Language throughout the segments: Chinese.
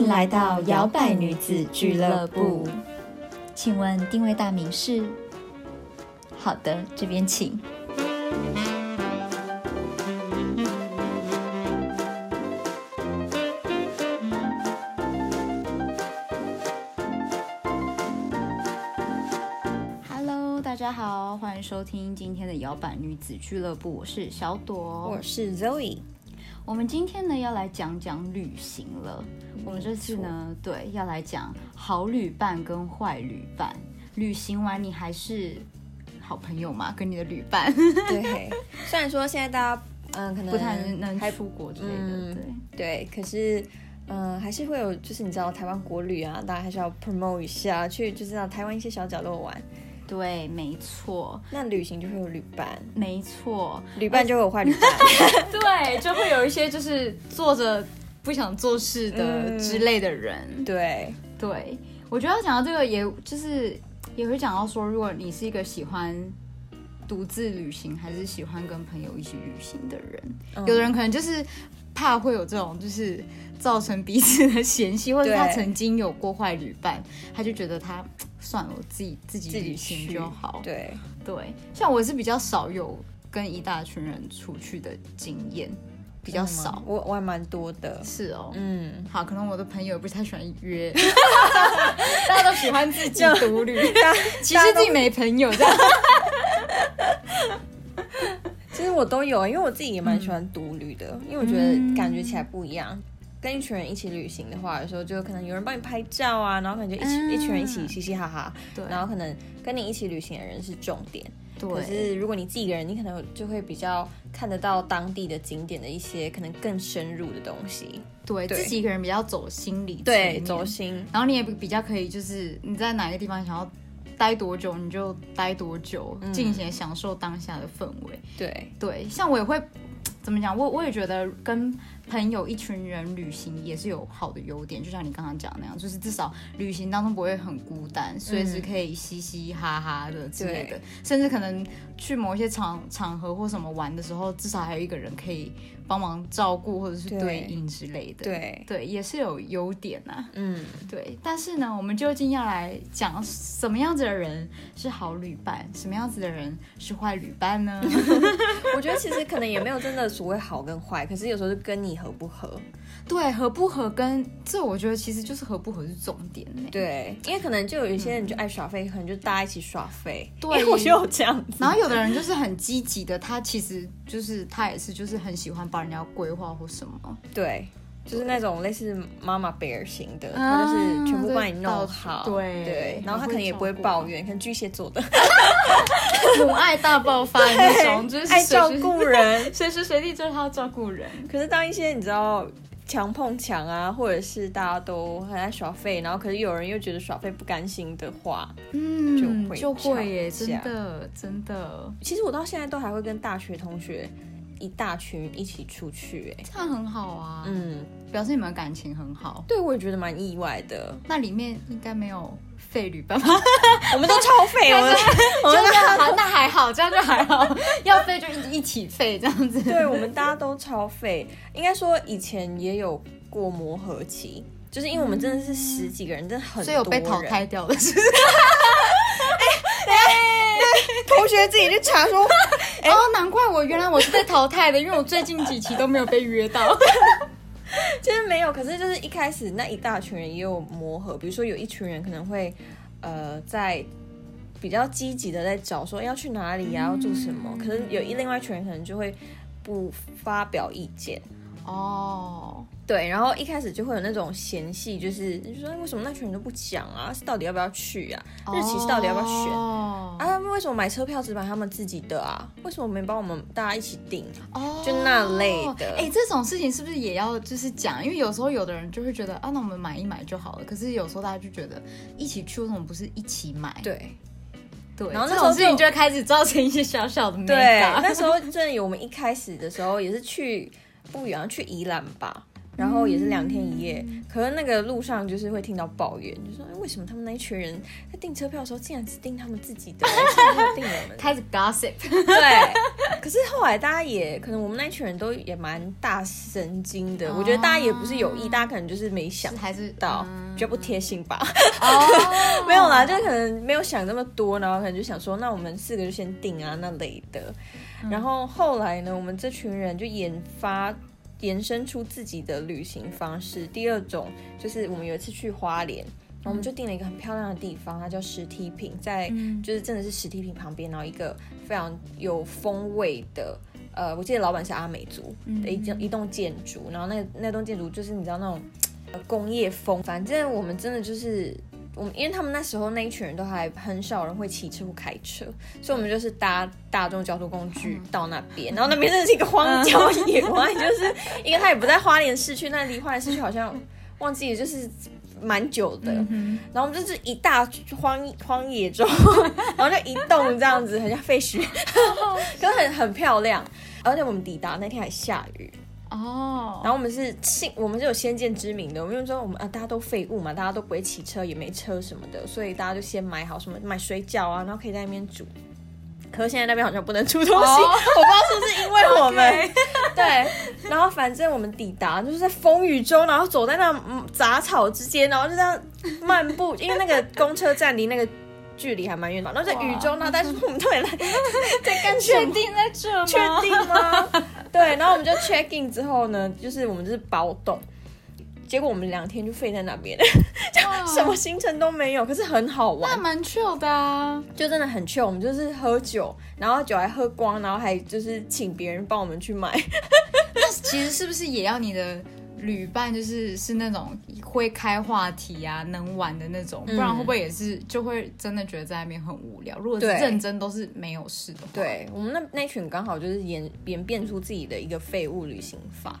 迎来到摇摆女子俱乐部。请问定位大名是？好的，这边请。Hello，大家好，欢迎收听今天的摇摆女子俱乐部，我是小朵，我是 Zoe。我们今天呢要来讲讲旅行了。我们这次呢，对，要来讲好旅伴跟坏旅伴。旅行完你还是好朋友嘛？跟你的旅伴。对，虽然说现在大家嗯可能不太能出国之类的，对对，可是嗯还是会有，就是你知道台湾国旅啊，大家还是要 promote 一下，去就知道台湾一些小角落玩。对，没错。那旅行就会有旅伴，没错，旅伴就会有坏旅伴。对，就会有一些就是坐着不想做事的之类的人。对，对，我觉得要讲到这个，也就是也会讲到说，如果你是一个喜欢独自旅行，还是喜欢跟朋友一起旅行的人，有的人可能就是怕会有这种，就是造成彼此的嫌隙，或者他曾经有过坏旅伴，他就觉得他。算了，我自己自己旅行就好。对对，像我是比较少有跟一大群人出去的经验，比较少。我我还蛮多的。是哦，嗯，好，可能我的朋友不太喜欢约，大家都喜欢自己独旅，其实自己没朋友这样。其实我都有，因为我自己也蛮喜欢独旅的，因为我觉得感觉起来不一样。跟一群人一起旅行的话，有时候就可能有人帮你拍照啊，然后可能就一起一群人一起嘻嘻哈哈。对。然后可能跟你一起旅行的人是重点。对。可是如果你自己一个人，你可能就会比较看得到当地的景点的一些可能更深入的东西。对。自己一个人比较走心理。对，走心。然后你也比较可以，就是你在哪个地方想要待多久，你就待多久，尽情享受当下的氛围。对。对，像我也会 怎么讲？我我也觉得跟。朋友一群人旅行也是有好的优点，就像你刚刚讲那样，就是至少旅行当中不会很孤单，随时可以嘻嘻哈哈的之类的，甚至可能去某一些场场合或什么玩的时候，至少还有一个人可以帮忙照顾或者是对应之类的。对对，也是有优点啊。嗯，对。但是呢，我们究竟要来讲什么样子的人是好旅伴，什么样子的人是坏旅伴呢？我觉得其实可能也没有真的所谓好跟坏，可是有时候是跟你。合不合？对，合不合跟这，我觉得其实就是合不合是重点呢。对，因为可能就有一些人就爱耍废，可能就大家一起耍废。对，我就这样。然后有的人就是很积极的，他其实就是他也是就是很喜欢帮人家规划或什么。对。就是那种类似妈妈 bear 型的，他就是全部帮你弄好，对对，然后他可能也不会抱怨，可能巨蟹座的 母爱大爆发 那种，就是爱照顾人，随时随地就是他要照顾人。可是当一些你知道强碰强啊，或者是大家都很爱耍废，然后可是有人又觉得耍废不甘心的话，嗯，就会就会耶，真的真的。其实我到现在都还会跟大学同学。一大群一起出去，哎，这样很好啊。嗯，表示你们感情很好。对，我也觉得蛮意外的。那里面应该没有废旅伴吧？我们都超废，我们 我们好，那还好，这样就还好。要废就一一起废，这样子。对，我们大家都超废。应该说以前也有过磨合期，就是因为我们真的是十几个人，真的很所以有被淘汰掉的是。同学自己去查说，哦，难怪我原来我是被淘汰的，因为我最近几期都没有被约到。其实没有，可是就是一开始那一大群人也有磨合，比如说有一群人可能会呃在比较积极的在找说要去哪里呀，要做什么，可是有一另外一群人可能就会不发表意见。哦，对，然后一开始就会有那种嫌隙，就是就说为什么那群人都不讲啊？是到底要不要去啊？日期是到底要不要选啊？为什么买车票只买他们自己的啊？为什么没帮我们大家一起订？哦，就那类的。哎，这种事情是不是也要就是讲？因为有时候有的人就会觉得啊，那我们买一买就好了。可是有时候大家就觉得一起去为什么不是一起买？对，对。然后那种事情就会开始造成一些小小的对。那时候 真的有，我们一开始的时候也是去。不远，去宜兰吧，然后也是两天一夜。可能那个路上就是会听到抱怨，就说为什么他们那一群人在订车票的时候，竟然只订他们自己的，订我们，开始 gossip。对，可是后来大家也可能我们那一群人都也蛮大神经的，我觉得大家也不是有意，大家可能就是没想还是到，嗯觉得不贴心吧。哦 没有啦，就是可能没有想那么多，然后可能就想说，那我们四个就先订啊那类的。然后后来呢，我们这群人就研发。延伸出自己的旅行方式。第二种就是我们有一次去花莲，然后我们就订了一个很漂亮的地方，它叫石梯坪，在嗯就是真的是石梯坪旁边，然后一个非常有风味的。呃，我记得老板是阿美族的一栋一栋建筑，然后那那栋建筑就是你知道那种呃工业风，反正我们真的就是我们，因为他们那时候那一群人都还很少人会骑车或开车，所以我们就是搭大众交通工具到那边，然后那边真的是一个荒郊野外，就是因为他也不在花莲市区，那离花莲市区好像忘记了，就是蛮久的。然后我们就是一大荒荒野中，然后就一栋这样子，很像废墟，可是很很漂亮。而且我们抵达那天还下雨，哦，然后我们是信，我们是有先见之明的。我们就说我们啊，大家都废物嘛，大家都不会骑车，也没车什么的，所以大家就先买好什么买水饺啊，然后可以在那边煮。可是现在那边好像不能出东西，哦 我不知道是不是因为我们 对。然后反正我们抵达就是在风雨中，然后走在那嗯杂草之间，然后就这样漫步，因为那个公车站离那个距离还蛮远的嘛，然后在雨中呢，但是我们到底来在干什么？确定在这吗？确定吗？对，然后我们就 check in 之后呢，就是我们就是包栋，结果我们两天就废在那边，就什么行程都没有，可是很好玩那玩，蛮 chill 的啊。就真的很 chill。我们就是喝酒，然后酒还喝光，然后还就是请别人帮我们去买。那其实是不是也要你的旅伴就是是那种会开话题啊、能玩的那种，不然会不会也是就会真的觉得在那边很无聊？如果是认真都是没有事的话，对我们那那群刚好就是演演变出自己的一个废物旅行法，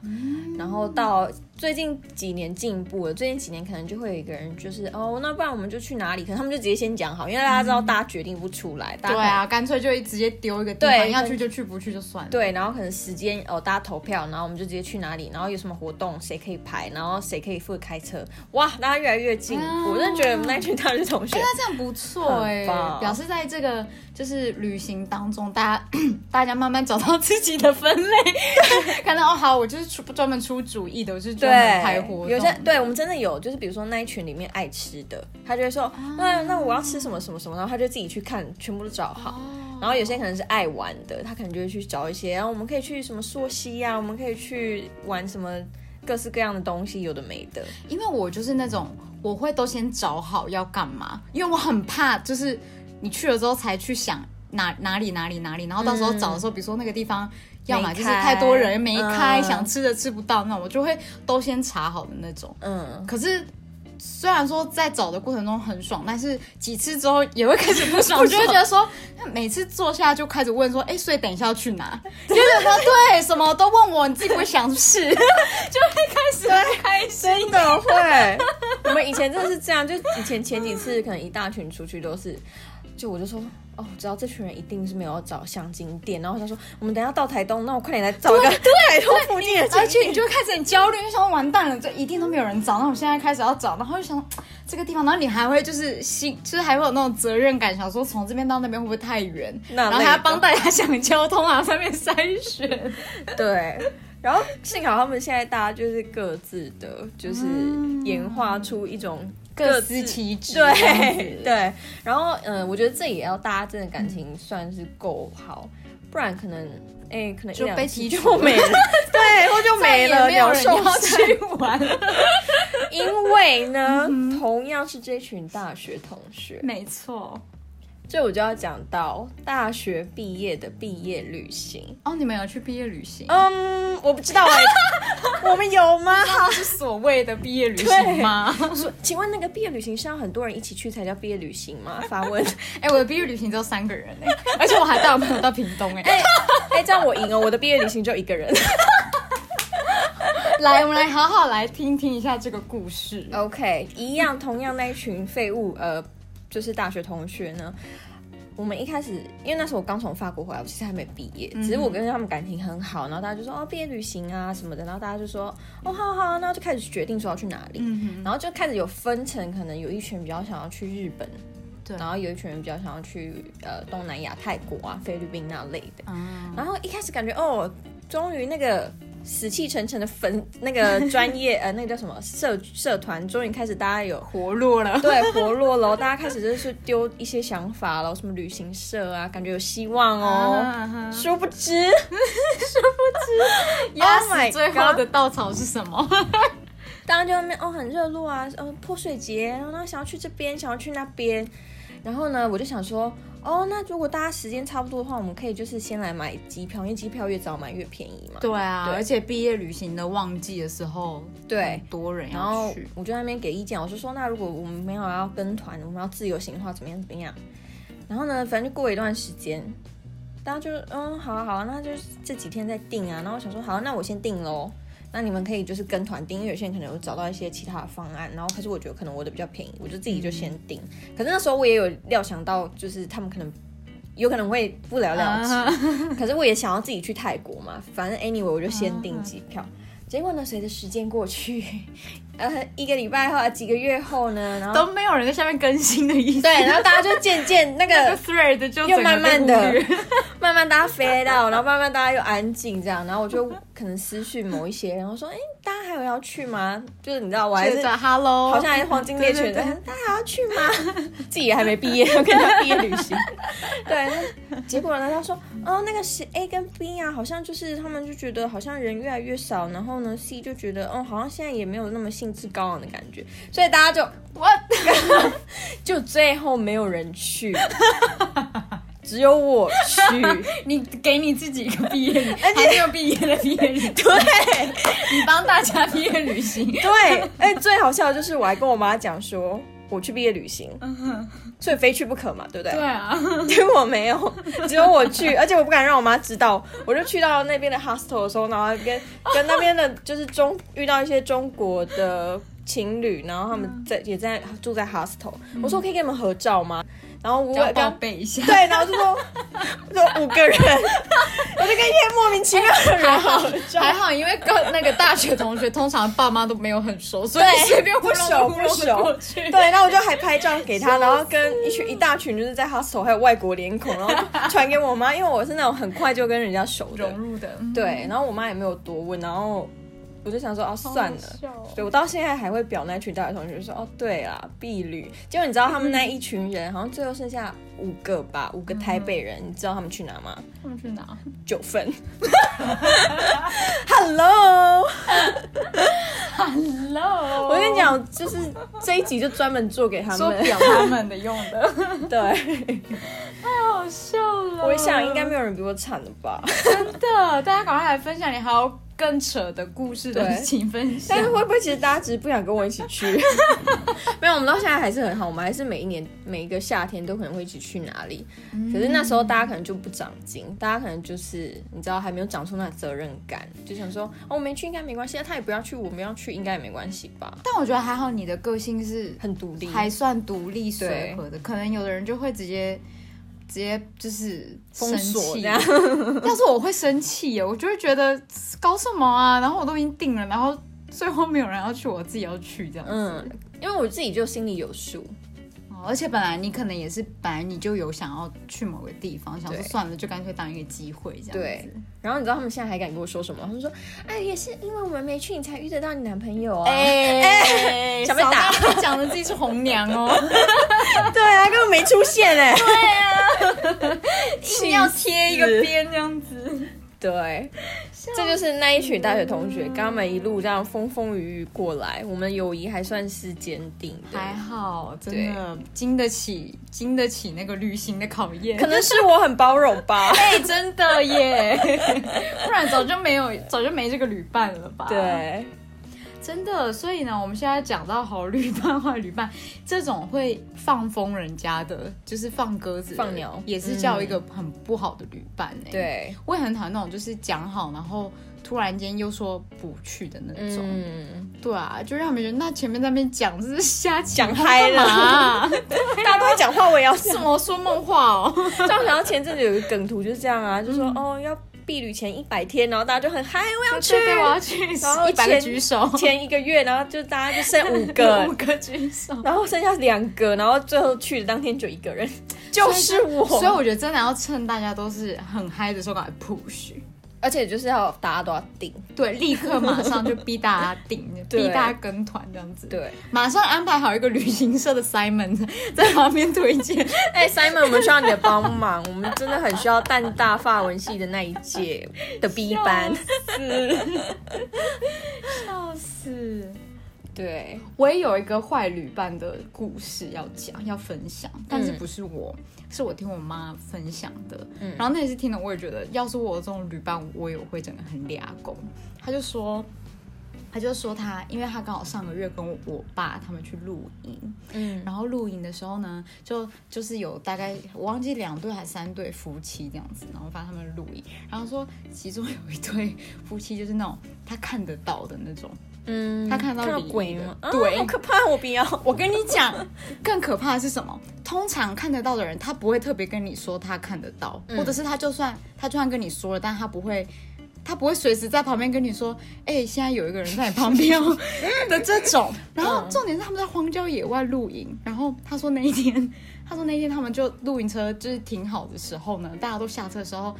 然后到最近几年进步了，最近几年可能就会有一个人就是哦，那不然我们就去哪里？可能他们就直接先讲好，因为大家知道大家决定不出来，大家对啊，干脆就直接丢一个地对方，要去就去，不去就算了。对，然后可能时间哦，大家投票，然后我们就直接去哪里，然后有什么活动，谁可以排，然后谁可以负责开车，哇，大家越来越近。啊我真的觉得我们那群大学同学，那这样不错哎、表示在这个就是旅行当中，大家大家慢慢找到自己的分类，看到哦好，我就是出专门出主意的，我就是专门开活动。有些对我们真的有，就是比如说那一群里面爱吃的，他就会说，那那我要吃什么什么什么，然后他就自己去看，全部都找好。然后有些可能是爱玩的，他可能就会去找一些，然后我们可以去什么溯溪啊，我们可以去玩什么各式各样的东西，有的没的。因为我就是那种我会都先找好要干嘛，因为我很怕就是你去了之后才去想哪哪里哪里哪里，然后到时候找的时候，比如说那个地方。要么就是太多人没开，嗯想吃的吃不到，那我就会都先查好的那种。嗯，可是虽然说在找的过程中很爽，但是几次之后也会开始不爽，我就会觉得说，每次坐下就开始问说，哎、所以等一下要去哪？就是说对，什么都问我，你自己不会想是，就会开始不开心。真的会。我们以前真的是这样，就以前前几次可能一大群出去都是，就我就说。哦，知道这群人一定是没有找相金店，然后他说我们等一下到台东，那我快点来找一个台东 附近的景而且你。就会开始很焦虑，就想说完蛋了，这一定都没有人找。那我现在开始要找，然后就想这个地方，然后你还会就是心，就是还会有那种责任感，想说从这边到那边会不会太远，那然后还要帮大家想交通啊，上面筛选。对，然后幸好他们现在大家就是各自的，就是演化出一种各司其职对 对。然后嗯，我觉得这也要大家真的感情算是够好，不然可能哎，可能一就被两次剔除就没了，对，或就没了，没有人要。去玩。因为呢，同样是这群大学同学，没错。这我就要讲到大学毕业的毕业旅行。哦，你们有去毕业旅行？嗯，我不知道哎、我们有吗？所谓的毕业旅行吗？说，请问那个毕业旅行是要很多人一起去才叫毕业旅行吗？发问。哎、我的毕业旅行只有三个人哎、而且我还带我朋友到屏东哎、哎、这样我赢哦，我的毕业旅行就一个人。来，我们来好好来听听一下这个故事。OK，一样，同样那一群废物，呃，就是大学同学呢。我们一开始，因为那时候我刚从法国回来，我其实还没毕业，只是我跟他们感情很好，然后大家就说哦毕业旅行啊什么的，然后大家就说哦好好，然后就开始决定说要去哪里，嗯，然后就开始有分成，可能有一群比较想要去日本，对然后有一群人比较想要去呃东南亚、泰国啊、菲律宾那类的。嗯，然后一开始感觉哦，终于那个死气沉沉的粉那个专业 呃那个叫什么社社团，终于开始大家有活络了。对活络了，大家开始就是丢一些想法了，什么旅行社啊，感觉有希望哦。哦，殊不知，压 Oh my 死最后的稻草是什么？大家就在那边哦很热络啊，呃泼水节，然后想要去这边，想要去那边，然后呢，我就想说，哦，那如果大家时间差不多的话，我们可以就是先来买机票，因为机票越早买越便宜嘛。对啊，对而且毕业旅行的旺季的时候，对多人然后要去。我就在那边给意见，我就说，那如果我们没有要跟团，我们要自由行的话，怎么样怎么样？然后呢，反正就过一段时间，大家就嗯，好啊好啊，那就是这几天再定啊。然后我想说，好，那我先定喽。那你们可以就是跟团订，因为有些人可能有找到一些其他的方案，然后可是我觉得可能我的比较便宜，我就自己就先订。可是那时候我也有料想到，就是他们可能有可能会不了了之，啊可是我也想要自己去泰国嘛，反正 anyway 我就先订机票。结果呢，随着时间过去，呃，一个礼拜后啊，几个月后呢，然后都没有人在下面更新的意思。对，然后大家就渐渐那 那个个 thread 就又慢慢的，慢慢大家飞到，然后慢慢大家又安静这样，然后我就可能私讯某一些然后说，哎、大家还有要去吗？就是你知道，我还是 hello，好像还是黄金猎犬的，大家还要去吗？自己也还没毕业，要跟他毕业旅行。对，那结果呢？他说，哦，那个是 A 跟 B 啊，好像就是他们就觉得好像人越来越少，然后呢 C 就觉得，哦，好像现在也没有那么兴致高昂的感觉，所以大家就我 就最后没有人去，只有我去。你给你自己一个毕业 而且没有毕业的毕业旅，对你帮大家毕业旅行，对，哎，最好笑的就是我还跟我妈讲说。我去毕业旅行，所以非去不可嘛，对不对？对啊，结果没有，只有我去，而且我不敢让我妈知道。我就去到那边的 hostel 的时候，然后跟跟那边的就是中遇到一些中国的情侣，然后他们在也在住在 hostel。我说我可以跟你们合照吗？然后我刚备一下。对，然后就说 说五个人，我就跟一些莫名其妙的人合照。还好，因为跟那个大学同学通常爸妈都没有很熟，所以对随便不熟。对，然后我就还拍照给他，然后跟一群一大群就是在 hostel 还有外国脸孔，然后传给我妈，因为我是那种很快就跟人家熟的融。入的，嗯对，然后我妈也没有多问，然后我就想说，哦，算了。对，我到现在还会表那群大学同学说，哦，对啦，碧旅。结果你知道他们那一群人，好像最后剩下五个吧，五个台北人，你知道他们去哪吗？他们去哪？九份。Hello，Hello，我跟你，讲，就是这一集就专门做给他们。说表他们的用的，对，太好笑了。我想应该没有人比我惨了吧？真的，大家赶快来分享你还有更扯的故事的对请分享但。是会不会其实大家只是不想跟我一起去？没有，我们到现在还是很好，我们还是每一年每一个夏天都可能会一起去哪里。可是那时候大家可能就不长进，大家可能就是你知道还没有长出那责任感，就想说哦我没去应该没关系，他也不要去，我们要去应该也没关系吧，但我觉得还好，你的个性是很独立。还算独立随和的，可能有的人就会直接直接就是封锁生气这样。要是我会生气耶，我就会觉得搞什么啊，然后我都已经定了，然后最后没有人要去，我自己要去这样子。嗯，因为我自己就心里有数，哦而且本来你可能也是本来你就有想要去某个地方，想说算了，就干脆当一个机会这样子。对然后你知道他们现在还敢跟我说什么？他们说，哎，也是因为我们没去，你才遇得到你男朋友啊。哎、想被打讲的自己是红娘哦，对啊，根本没出现哎、对啊 硬要贴一个边这样子。对，这就是那一群大学同学，跟他们一路这样风风雨雨过来，我们的友谊还算是坚定的。还好，真的经得起经得起那个旅行的考验。可能是我很包容吧。哎、真的耶，不然早就没有早就没这个旅伴了吧？，对，真的。所以呢，我们现在讲到好旅伴、坏旅伴，这种会放风人家的，就是放鸽子、放鸟也是叫一个很不好的旅伴哎。，对，我也很讨厌那种就是讲好，然后突然间又说不去的那种。嗯，对啊，就让他们觉得那前面在那边讲就是瞎讲嗨了 大家都会讲话，我也要什么说梦话哦。这样想到前阵子有一个梗图就是这样啊，就说、哦要避旅前一百天，然后大家就很嗨，我要去。对，对我要去，然后一百举手，前一个月，然后就大家就剩五个。五，个举手。然后剩下两个，然后最后去的当天就一个人，就是我。所以我觉得真的要趁大家都是很嗨的时候赶快 push，而且就是要大家都要订，对，立刻马上就逼大家订，逼大家跟团这样子，，对。马上安排好一个旅行社的 Simon 在旁边推荐，哎、s i m o n 我们需要你的帮忙，我们真的很需要淡大法文系的那一届的 B 班。笑死。对，我也有一个坏旅伴的故事要讲，要分享，但是不是我，是我听我妈分享的。嗯然后那也是听了，我也觉得，要是我有这种旅伴，我也会整个很俩公。他就说，他就说他，因为他刚好上个月跟我我爸他们去露营，嗯然后露营的时候呢，就就是有大概我忘记两对还是三对夫妻这样子，然后发现他们露营，然后说其中有一对夫妻就是那种他看得到的那种。嗯他看到鬼吗？啊对好可怕，我不要。我跟你讲，更可怕的是什么？通常看得到的人，他不会特别跟你说他看得到，或者是他就算他就算跟你说了，但他不会。他不会随时在旁边跟你说：“哎、现在有一个人在你旁边哦的这种。”然后重点是他们在荒郊野外露营，然后他说那一天，他说那一天他们就露营车就是停好的时候呢，大家都下车的时候，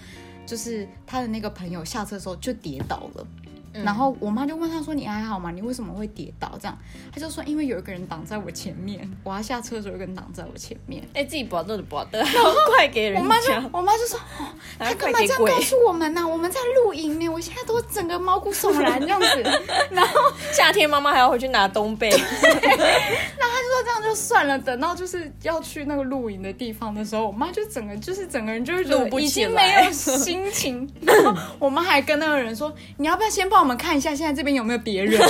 就是他的那个朋友下车的时候就跌倒了。然后我妈就问他说：“你还好吗？你为什么会跌倒？”这样，他就说：“因为有一个人挡在我前面，我要下车的时候有个人挡在我前面。哎、自己不要的不要的，快给”人我妈就家，我妈就说：“哦，他还干嘛这样告诉我们呢、我们在露营呢，我现在都整个毛骨悚然这样子。”然后夏天妈妈还要回去拿冬被。那他就说这样就算了，等到就是要去那个露营的地方的时候，我妈就整个就是整个人就是觉得已经没有心情。然后我妈还跟那个人说：“你要不要先帮我们看一下现在这边有没有别人？”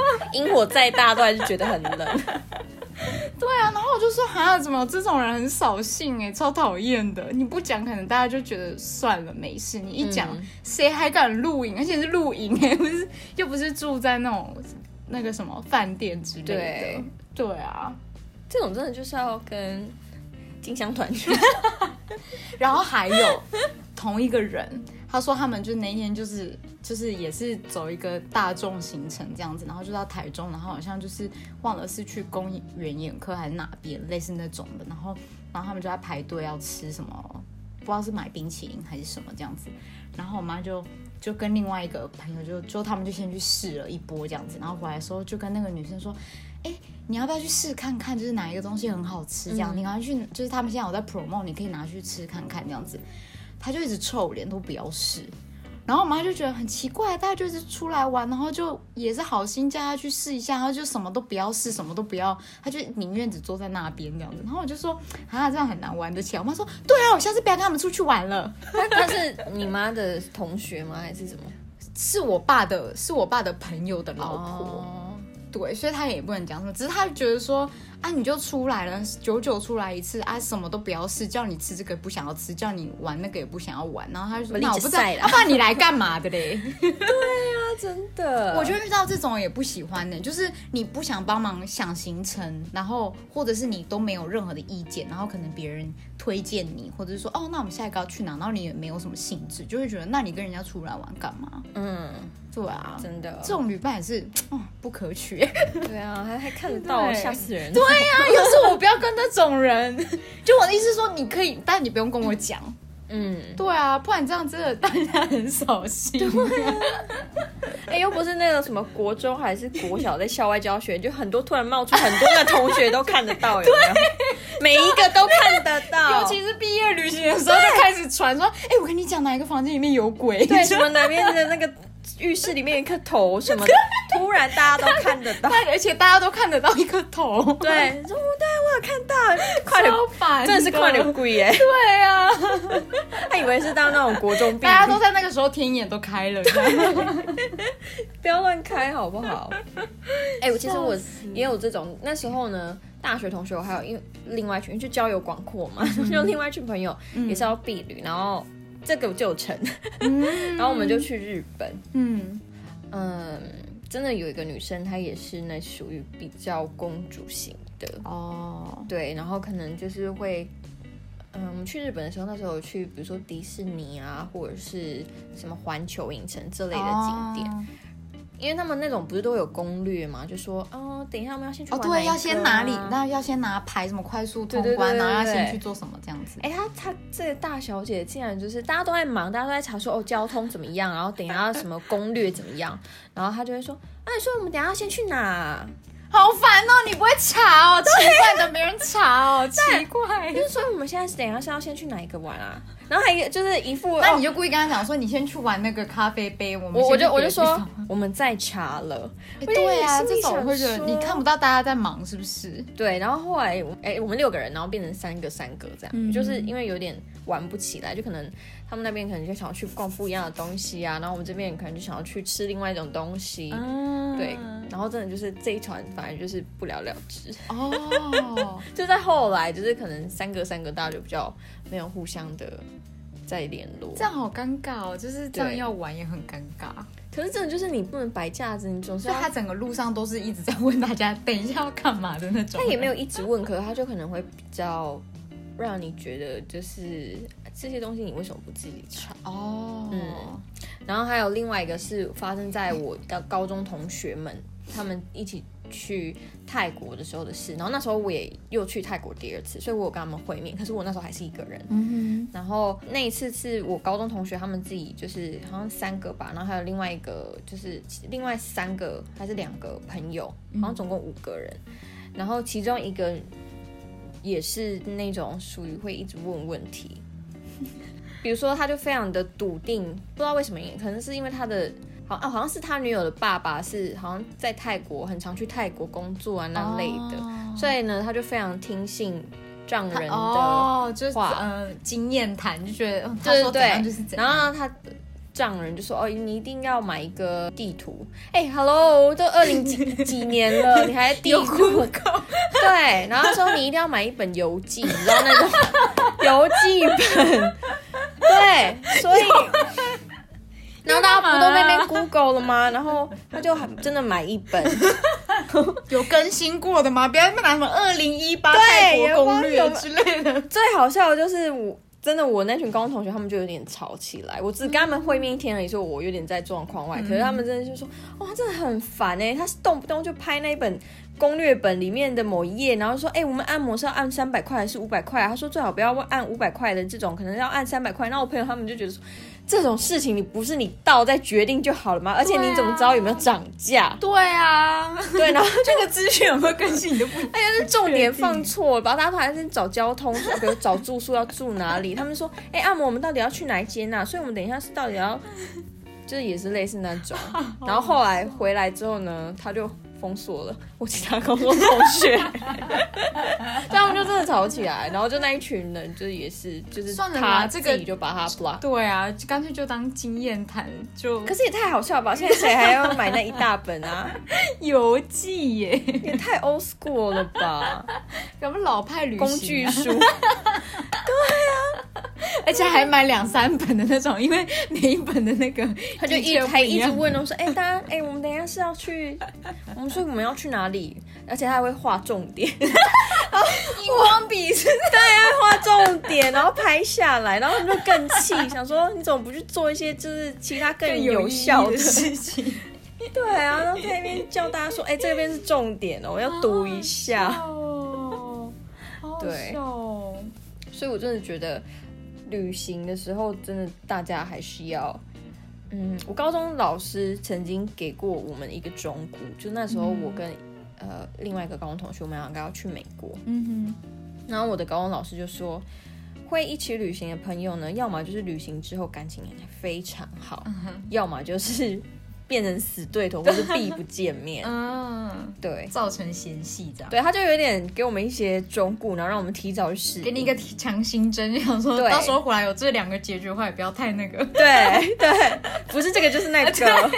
萤火再大都还是觉得很冷。对啊，然后我就说，哈，怎么有这种人很扫兴哎，超讨厌的。你不讲，可能大家就觉得算了，没事。你一讲，嗯谁还敢露营？而且是露营哎，不是又不是住在那种那个什么饭店之类的。对对啊，这种真的就是要跟金香团去。然后还有同一个人，他说他们就那一天就是就是也是走一个大众行程这样子，然后就到台中，然后好像就是忘了是去公园眼科还是哪边，类似那种的，然后然后他们就在排队要吃什么，不知道是买冰淇淋还是什么这样子，然后我妈就。就跟另外一个朋友就就他们就先去试了一波这样子，然后回来的时候就跟那个女生说，哎、你要不要去试看看，就是哪一个东西很好吃这样，你赶快去，就是他们现在有在 promo，你可以拿去吃看看这样子。他就一直臭脸，都不要试。然后我妈就觉得很奇怪，大家就是出来玩，然后就也是好心叫他去试一下，然后就什么都不要试，什么都不要，他就宁愿只坐在那边这样子。然后我就说啊，这样很难玩得起来。我妈说对啊，我下次不要跟他们出去玩了。他是你妈的同学吗？还是什么？是我爸的，是我爸的朋友的老婆。哦，对，所以他也不能讲什么，只是他觉得说啊，你就出来了，久久出来一次啊，什么都不要试，叫你吃这个不想要吃，叫你玩那个也不想要玩，然后他就说，我那我不知道，理解晒啦要、不然你来干嘛的嘞？对呀真的，我就遇到这种也不喜欢的，就是你不想帮忙想行程，然后或者是你都没有任何的意见，然后可能别人推荐你，或者是说哦，那我们下一个要去哪，然后你也没有什么兴致，就会觉得那你跟人家出来玩干嘛？嗯，对啊，真的，这种旅伴也是哦不可取。对啊，还还看得到，对吓死人。对呀、要是我不要跟那种人，就我的意思是说，你可以，但你不用跟我讲。嗯，对啊，不然这样真的大家很扫兴。哎、又不是那个什么国中还是国小在校外教学，就很多突然冒出很多的同学都看得到，有没有？每一个都看得到，尤其是毕业旅行的时候，就开始传说，哎、我跟你讲，哪一个房间里面有鬼？对什么哪边的那个浴室里面有一颗头什么的，突然大家都看得到。而且大家都看得到一颗头，对，说哦对我有看到，快点，真的是快点跪耶！对啊，他以为是当那种国中病，大家都在那个时候天眼都开了，不要乱开好不好？哎、我其实我也有这种，那时候呢，大学同学我还有因为另外一群就交友广阔嘛，就另外一群朋友也是要避旅，然后这个就有成，然后我们就去日本，嗯。嗯，真的有一个女生，她也是那属于比较公主型的，哦，对，然后可能就是会嗯，我们去日本的时候，那时候有去，比如说迪士尼啊，或者是什么环球影城这类的景点，哦因为他们那种不是都有攻略嘛，就说哦，等一下我们要先去哦，对，玩哪一要先哪里？啊那要先拿牌，什么快速通对对关，对然后要对对先去做什么这样子？哎、她她这个大小姐竟然就是大家都在忙，大家都在查说哦交通怎么样，然后等一下什么攻略怎么样，然后她就会说，哎、说我们等一下要先去哪？好烦哦！你不会查哦，奇怪的没人查哦，奇怪。就是说我们现在是等一下是要先去哪一个玩啊？然后还就是一副，哦那你就故意跟他讲说，你先去玩那个咖啡杯，我们我我就我就说 我们在查了，哎对啊，这种会觉得你看不到大家在忙，是不是？对，然后后来我哎、我们六个人，然后变成三个三个这样，嗯。就是因为有点玩不起来，就可能他们那边可能就想要去逛不一样的东西啊，然后我们这边可能就想要去吃另外一种东西，嗯对，然后真的就是这一团反正就是不了了之，哦，就在后来就是可能三个三个大家就比较没有互相的再联络，这样好尴尬哦，就是这样要玩也很尴尬。可是真的就是你不能摆架子，你总是他整个路上都是一直在问大家，等一下要干嘛的那种。他也没有一直问，可是他就可能会比较让你觉得就是这些东西你为什么不自己查？哦，嗯然后还有另外一个是发生在我的高中同学们他们一起去泰国的时候的事。然后那时候我也又去泰国第二次，所以我有跟他们会面，可是我那时候还是一个人。嗯然后那一次是我高中同学他们自己就是好像三个吧，然后还有另外一个就是另外三个还是两个朋友，好像总共五个人。然后其中一个也是那种属于会一直问问题，比如说他就非常的笃定，不知道为什么，可能是因为他的。好啊，好像是他女友的爸爸是好像在泰国很常去泰国工作啊，那类的，哦所以呢，他就非常听信丈人的哦，就是话呃经验谈，就觉得嗯他对对说怎样就是怎然样。后他丈人就说：“哦，你一定要买一个地图。哎，Hello，都二零几 几年了，你还地图？对，然后他说你一定要买一本游记，你知道那种 游记本。对，所以。”然后大家不都被那边 Google 了吗？然后他就很真的买一本，有更新过的吗？不要拿什么二零一八对泰也国攻略之类的。最好笑的就是我真的我那群高中同学，他们就有点吵起来。我只跟他们会面一天而已，说我有点在状况外，可是他们真的就说，哇，真的很烦哎、他是动不动就拍那一本。攻略本里面的某一页，然后说：“哎、我们按摩是要按三百块还是五百块啊？”他说：“最好不要按五百块的这种，可能要按三百块。”那我朋友他们就觉得说，这种事情你不是你到再决定就好了吗？而且你怎么知道有没有涨价？对啊，对，然后这个资讯有没有更新你都不 哎呀，是重点放错了吧？大家都还在找交通，说比如找住宿要住哪里。他们说，哎、按摩我们到底要去哪一间啊、所以我们等一下是到底要，就是也是类似那种。然后后来回来之后呢，他就封锁了我其他高中同学，他们就真的吵起来。然后就那一群人，就也是就是算了这个就把他 block。对啊，就干脆就当经验谈，就可是也太好笑了吧！现在谁还要买那一大本啊？游记耶，也太 old school 了吧！有没有老派旅行、啊、工具书。而且还买两三本的那种，因为每一本的那个他就一还一直问我说：“哎、大家，哎、我们等一下是要去，我们说我们要去哪里？而且他还会画重点，荧光笔是画重点，然后拍下来，然后他们就更气，想说你怎么不去做一些就是其他更更有有效的？事情。对啊，然后在那边叫大家说：哎、这边是重点哦，我要读一下。哦，对哦所以我真的觉得旅行的时候，真的大家还是要。嗯，我高中老师曾经给过我们一个忠告，就那时候我跟、呃另外一个高中同学，我们两个要去美国，嗯哼。然后我的高中老师就说，会一起旅行的朋友呢，要么就是旅行之后感情非常好，要么就是变成死对头，或是避不见面。嗯，对，造成嫌隙这样。对，他就有点给我们一些忠告，然后让我们提早去适应。给你一个强心针，想说对到时候回来有这两个结局的话，也不要太那个。对对，不是这个就是那个。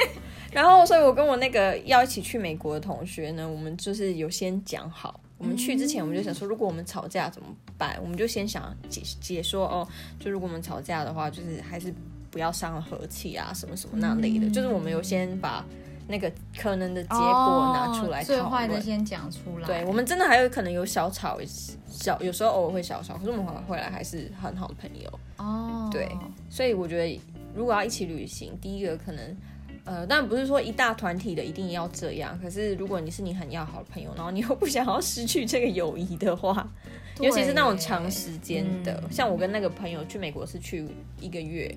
然后，所以我跟我那个要一起去美国的同学呢，我们就是有先讲好，我们去之前我们就想说，如果我们吵架怎么办？我们就先想解解说哦，就如果我们吵架的话，就是还是不要伤了和气啊，什么什么那类的。就是我们有先把那个可能的结果拿出来哦最。坏的先讲出来。对我们真的还有可能有小吵，小有时候偶尔会小吵，可是我们回来还是很好的朋友。哦，对所以我觉得，如果要一起旅行，第一个可能，呃，当然不是说一大团体的一定要这样。可是如果你是你很要好的朋友，然后你又不想要失去这个友谊的话，尤其是那种长时间的，嗯像我跟那个朋友去美国是去一个月，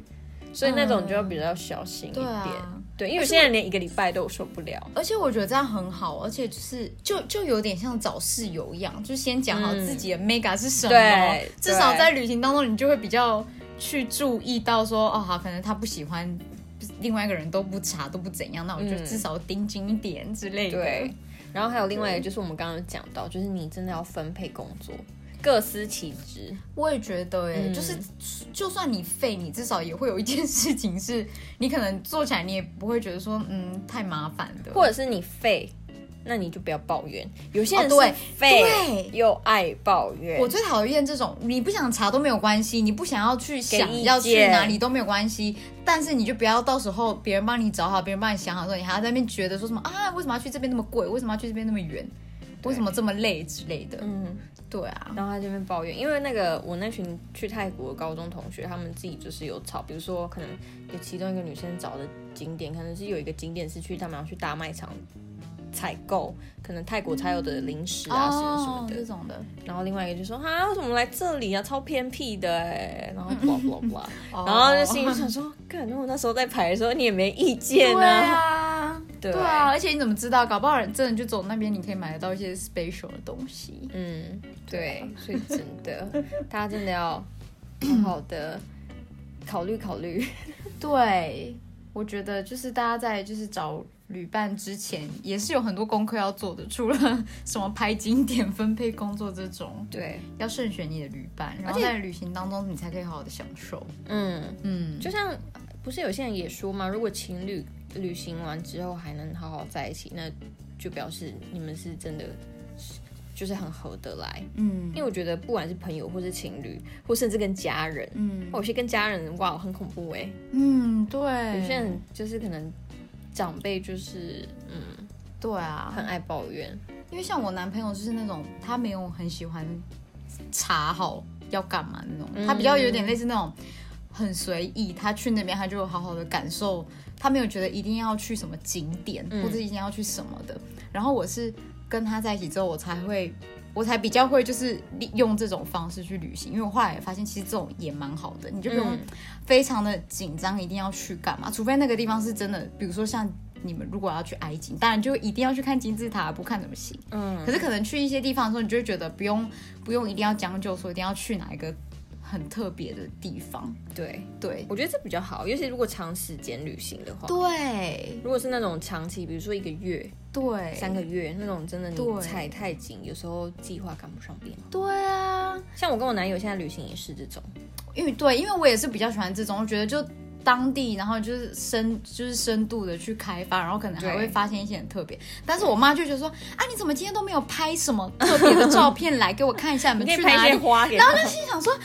所以那种就要比较小心一点。对啊。对，因为有些人连一个礼拜都受不了。而且我觉得这样很好，而且就是就就有点像找室友一样，就先讲好自己的 mega 是什么，对至少在旅行当中你就会比较去注意到说，哦，好，可能他不喜欢，另外一个人都不查都不怎样，那我就嗯至少盯紧一点之类的。对，然后还有另外一个就是我们刚刚有讲到，就是你真的要分配工作，各司其职。我也觉得、哎、嗯就是就算你废，你至少也会有一件事情是你可能做起来你也不会觉得说，嗯，太麻烦的，或者是你废，那你就不要抱怨。有些人哦对是废、对又爱抱怨。我最讨厌这种，你不想查都没有关系，你不想要去想要去哪里都没有关系，但是你就不要到时候别人帮你找好，别人帮你想好之后，你还要在那边觉得说什么啊，为什么要去这边那么贵？为什么要去这边那么远？为什么这么累之类的？嗯，对啊，然后他这边抱怨，因为那个我那群去泰国的高中同学，他们自己就是有吵，比如说可能有其中一个女生找的景点，可能是有一个景点是去他们要去大卖场采购，可能泰国才有的零食啊什么什么的。这种的，然后另外一个就说啊，为什么来这里啊，超偏僻的。哎，然后 blah blah blah，哦然后就心里想说，干，如果那时候在排的时候你也没意见对啊，啊，对对啊，而且你怎么知道？搞不好人真的就走那边，你可以买得到一些 special 的东西。嗯，对，所以真的，大家真的要好好的考虑考虑。对，我觉得就是大家在就是找旅伴之前，也是有很多功课要做的，除了什么拍景点、分配工作这种，对，要慎选你的旅伴，然后在旅行当中你才可以好好的享受。嗯，嗯，就像不是有些人也说嘛，如果情侣旅行完之后还能好好在一起，那就表示你们是真的。就是很合得来，嗯。因为我觉得不管是朋友，或是情侣，或甚至跟家人，嗯。有些跟家人哇很恐怖哎、嗯，对，有些人就是可能长辈就是嗯对啊，很爱抱怨，因为像我男朋友就是那种他没有很喜欢查好要干嘛那种，嗯。他比较有点类似那种很随意，他去那边他就好好的感受，他没有觉得一定要去什么景点、嗯或者一定要去什么的。然后我是跟他在一起之后，我才会。我才比较会就是利用这种方式去旅行，因为我后来也发现，其实这种也蛮好的，你就不用嗯非常的紧张，一定要去干嘛？除非那个地方是真的，比如说像你们如果要去埃及，当然就一定要去看金字塔，不看怎么行？嗯可是可能去一些地方的时候，你就会觉得不用不用一定要将就，说一定要去哪一个很特别的地方。对，对我觉得这比较好，尤其如果长时间旅行的话，对如果是那种长期，比如说一个月、对三个月那种，真的你踩太紧，有时候计划赶不上变化。对啊，像我跟我男友现在旅行也是这种，因为对，因为我也是比较喜欢这种，我觉得就。当地，然后就是深，就是深度的去开发，然后可能还对会发现一些很特别。但是我妈就觉得说，啊，你怎么今天都没有拍什么特别的照片来给我看一下？你们去哪里？花给然后就。心想说，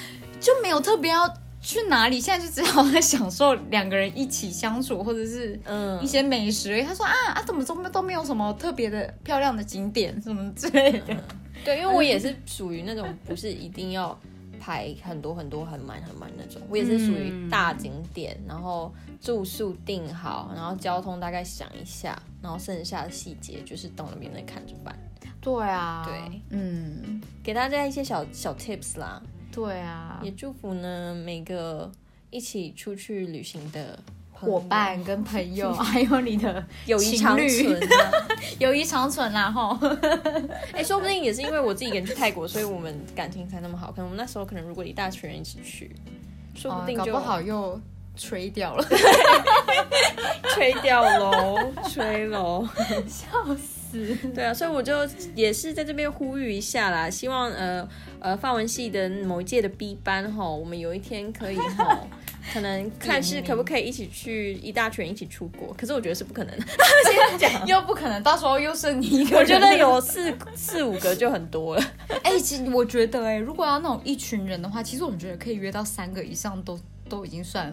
就没有特别要去哪里，现在就只好在享受两个人一起相处，或者是嗯一些美食。他说啊啊，怎么都都没有什么特别的漂亮的景点什么之类的。对，因为我也是属于那种不是一定要排很多很多很满很满那种，我也是属于大景点，然后住宿定好，然后交通大概想一下，然后剩下的细节就是到那边再看着办。对啊，对，嗯，给大家一些小小 tips 啦，对啊，也祝福呢每个一起出去旅行的伙伴跟朋友，还有你的 友谊长存啊！友谊长存啦吼。哎、说不定也是因为我自己一个人去泰国，所以我们感情才那么好。可能我们那时候可能如果一大群人一起去，说不定就、哦搞不好又吹掉了，吹掉喽，吹喽。笑死。对啊，所以我就也是在这边呼吁一下啦，希望呃呃法文系的某一届的 B 班哈，我们有一天可以哈，可能看是可不可以一起去一大群一起出国，可是我觉得是不可能的。先讲，又不可能，到时候又剩你一个人。我觉得有四四五个就很多了。哎、其实我觉得、哎，如果要那种一群人的话，其实我们觉得可以约到三个以上都都已经算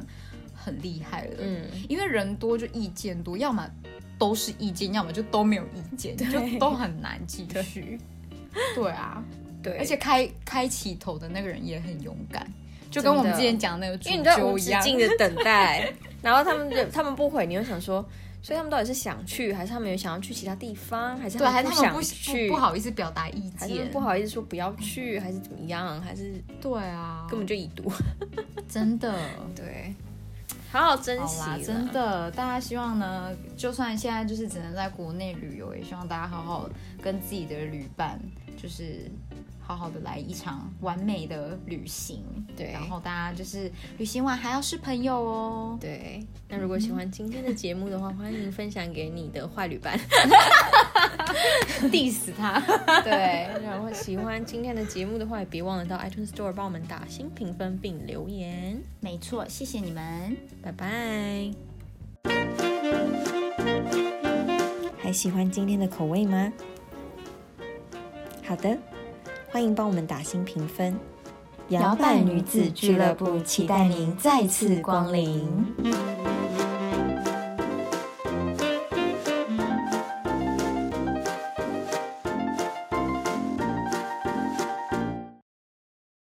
很厉害了。嗯，因为人多就意见多，要么都是意见，要么就都没有意见，就都很难继续。对。啊，对，而且开开起头的那个人也很勇敢，就跟我们之前讲那个主因为你在无揪一样。止境的等待，然后他们就他们不回，你又想说，所以他们到底是想去，还是他们有想要去其他地方，还是对，还是不想他们不去，不不好意思表达意见，不好意思说不要去，还是怎么样，还是对啊，根本就已读。真的。对，好好珍惜真的，大家希望呢，就算现在就是只能在国内旅游，也希望大家好好跟自己的旅伴，就是好好的来一场完美的旅行。对然后大家就是旅行完还要是朋友哦。对，那如果喜欢今天的节目的话，欢迎分享给你的坏旅伴。diss 他。对，然后喜欢今天的节目的话，也别忘了到 iTunes Store 帮我们打新评分并留言。没错，谢谢你们。拜拜。还喜欢今天的口味吗？好的，欢迎帮我们打新评分。摇摆女子俱乐部期待您再次光临。